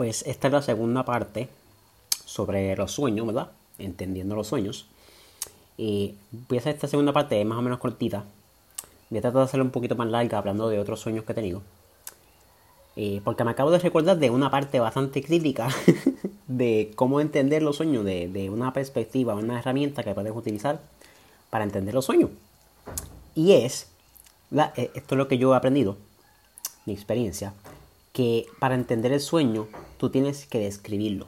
Pues esta es la segunda parte sobre los sueños, ¿verdad? Entendiendo los sueños. Y voy a hacer esta segunda parte más o menos cortita. Voy a tratar de hacerla un poquito más larga hablando de otros sueños que he tenido. Eh, porque me acabo de recordar de una parte bastante crítica de cómo entender los sueños, de, una perspectiva, una herramienta que puedes utilizar para entender los sueños. Y es, eh, esto es lo que yo he aprendido, mi experiencia, que para entender el sueño tú tienes que describirlo,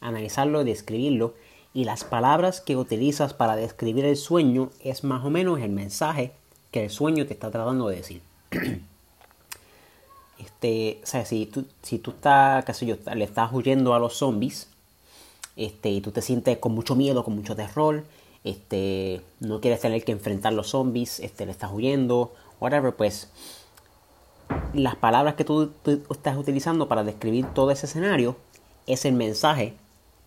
analizarlo y describirlo. Y las palabras que utilizas para describir el sueño es más o menos el mensaje que el sueño te está tratando de decir. este, o sea, si tú, si tú estás, qué sé yo, le estás huyendo a los zombies, este, y tú te sientes con mucho miedo, con mucho terror, este, no quieres tener que enfrentar los zombies, este, le estás huyendo, whatever, pues las palabras que tú, estás utilizando para describir todo ese escenario es el mensaje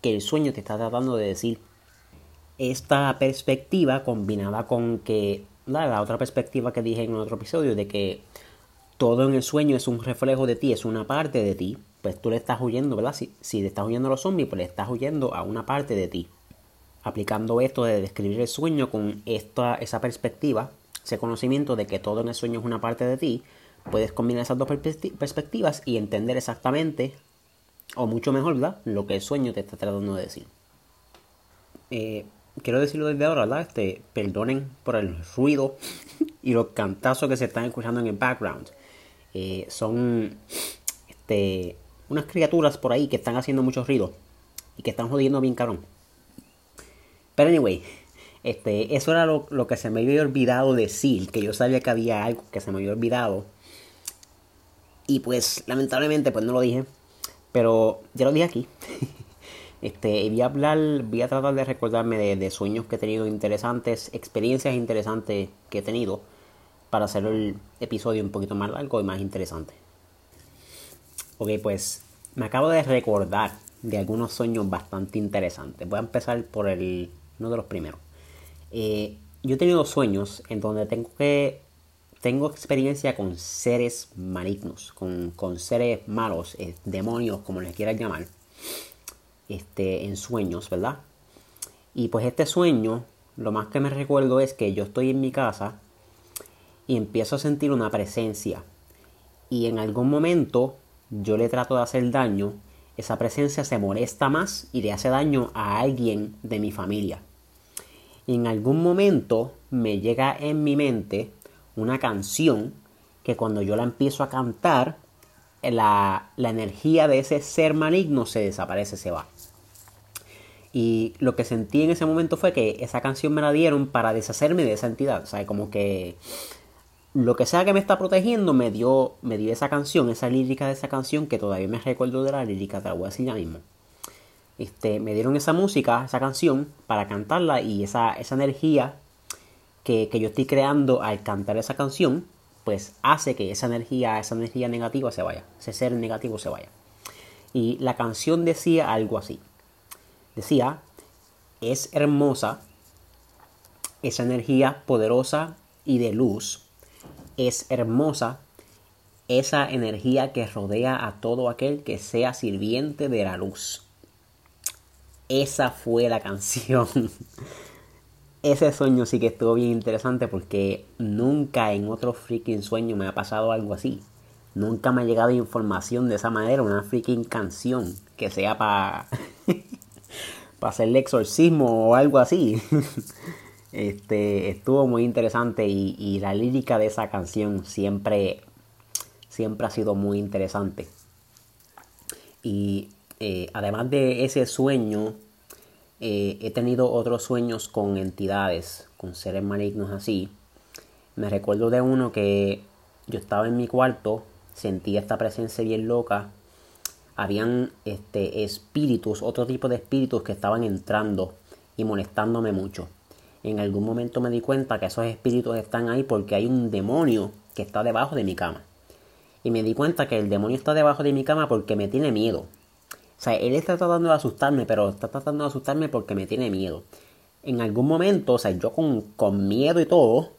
que el sueño te está tratando de decir. Esta perspectiva combinada con que la, otra perspectiva que dije en otro episodio de que todo en el sueño es un reflejo de ti, es una parte de ti, pues tú le estás huyendo, ¿verdad? Si, si le estás huyendo a los zombies, pues le estás huyendo a una parte de ti. Aplicando esto de describir el sueño con esta, esa perspectiva, ese conocimiento de que todo en el sueño es una parte de ti, puedes combinar esas dos perspectivas y entender exactamente, o mucho mejor, ¿verdad? Lo que el sueño te está tratando de decir. Eh, quiero decirlo desde ahora, ¿verdad? Este, perdonen por el ruido y los cantazos que se están escuchando en el background. Eh, son este, unas criaturas por ahí que están haciendo mucho ruido y que están jodiendo bien cabrón. Pero anyway, este, eso era lo, lo, que se me había olvidado decir, que yo sabía que había algo que se me había olvidado. Y pues lamentablemente pues no lo dije, pero ya lo dije aquí. Este, voy a hablar, voy a tratar de recordarme de, sueños que he tenido interesantes, experiencias interesantes que he tenido para hacer el episodio un poquito más largo y más interesante. Ok, pues me acabo de recordar de algunos sueños bastante interesantes. Voy a empezar por el, uno de los primeros. Eh, yo he tenido sueños en donde tengo que tengo experiencia con seres malignos, con, con seres malos, eh, demonios, como les quieras llamar este, en sueños, ¿verdad? Y pues este sueño, lo más que me recuerdo es que yo estoy en mi casa y empiezo a sentir una presencia. Y en algún momento yo le trato de hacer daño, esa presencia se molesta más y le hace daño a alguien de mi familia. Y en algún momento me llega en mi mente una canción que cuando yo la empiezo a cantar, la, la energía de ese ser maligno se desaparece, se va. Y lo que sentí en ese momento fue que esa canción me la dieron para deshacerme de esa entidad. O sea, como que lo que sea que me está protegiendo me dio, me dio esa canción, esa lírica de esa canción, que todavía me recuerdo de la lírica, te la voy a decir ya mismo. Este, me dieron esa música, esa canción, para cantarla y esa, esa energía que, que yo estoy creando al cantar esa canción, pues hace que esa energía, esa energía negativa se vaya, ese ser negativo se vaya. Y la canción decía algo así. Decía, es hermosa esa energía poderosa y de luz. Es hermosa esa energía que rodea a todo aquel que sea sirviente de la luz. Esa fue la canción. Ese sueño sí que estuvo bien interesante porque nunca en otro freaking sueño me ha pasado algo así. Nunca me ha llegado información de esa manera, una freaking canción que sea para para hacerle exorcismo o algo así. este, estuvo muy interesante y, la lírica de esa canción siempre, siempre ha sido muy interesante. Y eh, además de ese sueño, eh, he tenido otros sueños con entidades, con seres malignos así. Me recuerdo de uno que yo estaba en mi cuarto, sentí esta presencia bien loca habían este, espíritus, otro tipo de espíritus que estaban entrando y molestándome mucho. En algún momento me di cuenta que esos espíritus están ahí porque hay un demonio que está debajo de mi cama. Y me di cuenta que el demonio está debajo de mi cama porque me tiene miedo. O sea, él está tratando de asustarme, pero está tratando de asustarme porque me tiene miedo. En algún momento, o sea, yo con, con miedo y todo,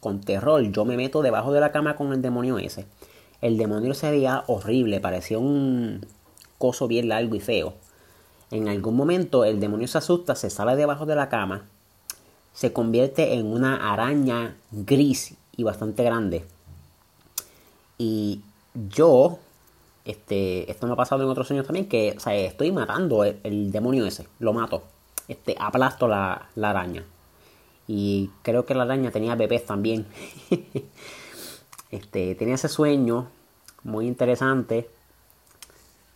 con terror, yo me meto debajo de la cama con el demonio ese. El demonio se veía horrible, parecía un, viscoso, bien largo y feo. En algún momento el demonio se asusta, se sale debajo de la cama, se convierte en una araña gris y bastante grande. Y yo, este, esto me ha pasado en otros sueños también, que estoy matando el, demonio ese, lo mato, este, aplasto la, la araña. Y creo que la araña tenía bebés también. este, tenía ese sueño muy interesante.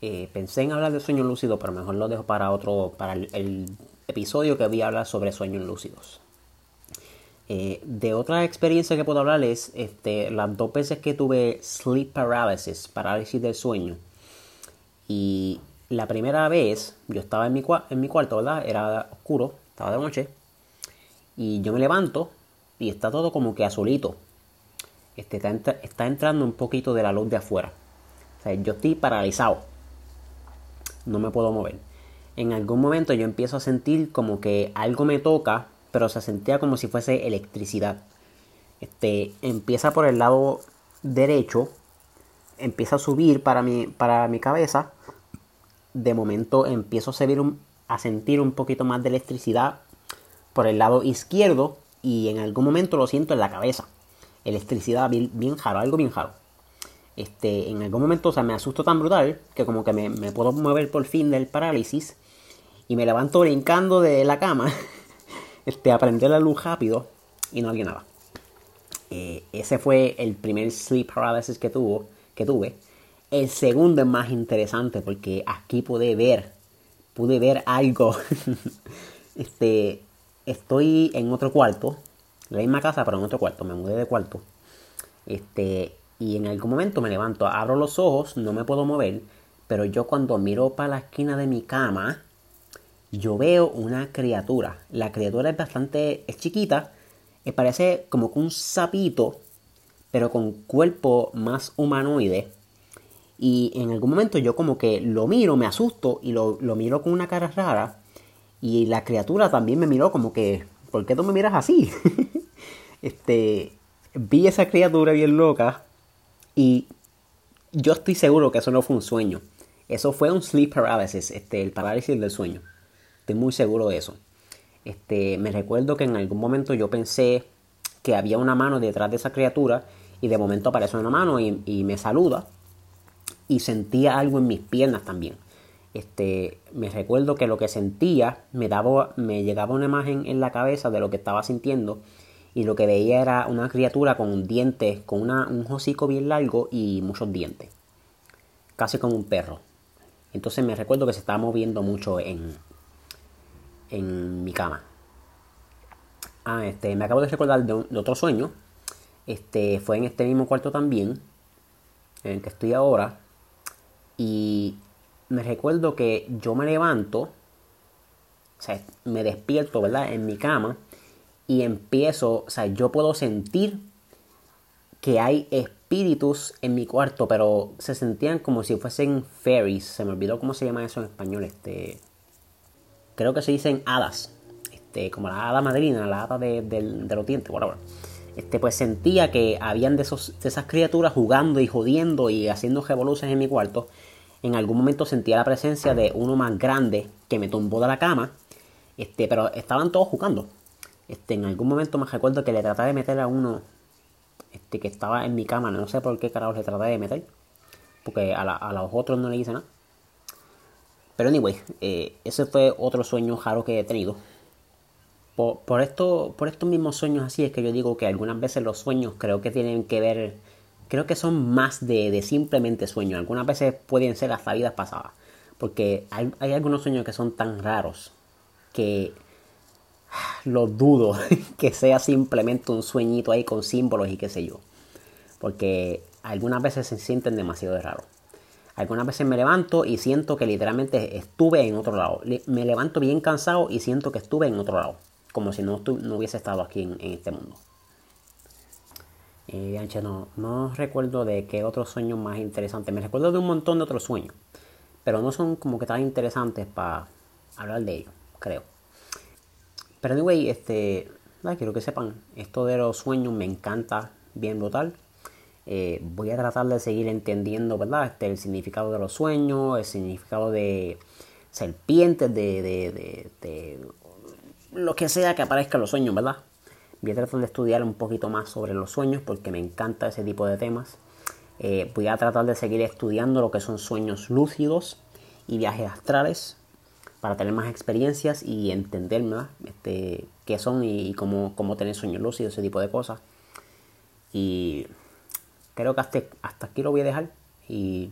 Eh, pensé en hablar de sueños lúcidos, pero mejor lo dejo para otro, para el, episodio que voy a hablar sobre sueños lúcidos. Eh, de otra experiencia que puedo hablar es este, las dos veces que tuve sleep paralysis, parálisis del sueño. Y la primera vez yo estaba en mi, cuarto, ¿verdad? Era oscuro, estaba de noche. Y yo me levanto y está todo como que azulito. Este, está, entrando un poquito de la luz de afuera. O sea, yo estoy paralizado. No me puedo mover. En algún momento yo empiezo a sentir como que algo me toca, pero se sentía como si fuese electricidad. Este, empieza por el lado derecho, empieza a subir para mi, para mi cabeza. De momento empiezo a, a sentir un poquito más de electricidad por el lado izquierdo y en algún momento lo siento en la cabeza. Electricidad bien, bien jaro, algo bien jaro. Este, en algún momento, o sea, me asusto tan brutal que como que me, puedo mover por fin del parálisis y me levanto brincando de la cama, este, a prender la luz rápido y no había nada. Eh, ese fue el primer sleep paralysis que, tuvo, que tuve. El segundo es más interesante porque aquí pude ver, pude ver algo. este, estoy en otro cuarto, la misma casa, pero en otro cuarto, me mudé de cuarto. Este, y en algún momento me levanto, abro los ojos, no me puedo mover, pero yo cuando miro para la esquina de mi cama, yo veo una criatura. La criatura es bastante, es chiquita, me parece como que un sapito, pero con cuerpo más humanoide. Y en algún momento yo como que lo miro, me asusto y lo, lo miro con una cara rara. Y la criatura también me miró como que, ¿por qué tú me miras así? este, vi esa criatura bien loca y yo estoy seguro que eso no fue un sueño. Eso fue un sleep paralysis, este, el parálisis del sueño. Estoy muy seguro de eso. Este, me recuerdo que en algún momento yo pensé que había una mano detrás de esa criatura y de momento aparece una mano y, me saluda y sentía algo en mis piernas también. Este, me recuerdo que lo que sentía me daba, me llegaba una imagen en la cabeza de lo que estaba sintiendo y lo que veía era una criatura con dientes, con un hocico bien largo y muchos dientes, casi como un perro. Entonces me recuerdo que se estaba moviendo mucho en, en mi cama. Ah, este, me acabo de recordar de, de otro sueño. Este, fue en este mismo cuarto también, en el que estoy ahora. Y me recuerdo que yo me levanto, o sea, me despierto, ¿verdad? En mi cama y empiezo, o sea, yo puedo sentir que hay espíritus en mi cuarto, pero se sentían como si fuesen fairies. Se me olvidó cómo se llama eso en español. Este, creo que se dicen hadas, este, como la hada madrina, la hada de, los dientes, por ahora. Este, pues sentía que habían de, esos, de esas criaturas jugando y jodiendo y haciendo revoluciones en mi cuarto en algún momento sentía la presencia de uno más grande que me tumbó de la cama, este, pero estaban todos jugando. Este, en algún momento me recuerdo que le traté de meter a uno este, que estaba en mi cama, no sé por qué carajo le traté de meter, porque a, los otros no le hice nada. Pero anyway, eh, ese fue otro sueño raro que he tenido. Por, por, esto, por estos mismos sueños así es que yo digo que algunas veces los sueños creo que tienen que ver creo que son más de, simplemente sueños. Algunas veces pueden ser hasta vidas pasadas. Porque hay, algunos sueños que son tan raros que lo dudo que sea simplemente un sueñito ahí con símbolos y qué sé yo. Porque algunas veces se sienten demasiado raros. Algunas veces me levanto y siento que literalmente estuve en otro lado. Me levanto bien cansado y siento que estuve en otro lado. Como si no, no hubiese estado aquí en este mundo. Y anche, no, no recuerdo de qué otros sueños más interesantes. Me recuerdo de un montón de otros sueños. Pero no son como que tan interesantes para hablar de ellos, creo. Pero anyway, este, quiero que sepan, esto de los sueños me encanta bien brutal. Eh, voy a tratar de seguir entendiendo, ¿verdad? Este, el significado de los sueños, el significado de serpientes, de, de, de, lo que sea que aparezca en los sueños, ¿verdad? Voy a tratar de estudiar un poquito más sobre los sueños porque me encanta ese tipo de temas. Eh, voy a tratar de seguir estudiando lo que son sueños lúcidos y viajes astrales para tener más experiencias y entender este, qué son y, cómo, cómo, tener sueños lúcidos, ese tipo de cosas. Y creo que hasta, aquí lo voy a dejar y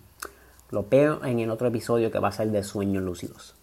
lo veo en el otro episodio que va a ser de sueños lúcidos.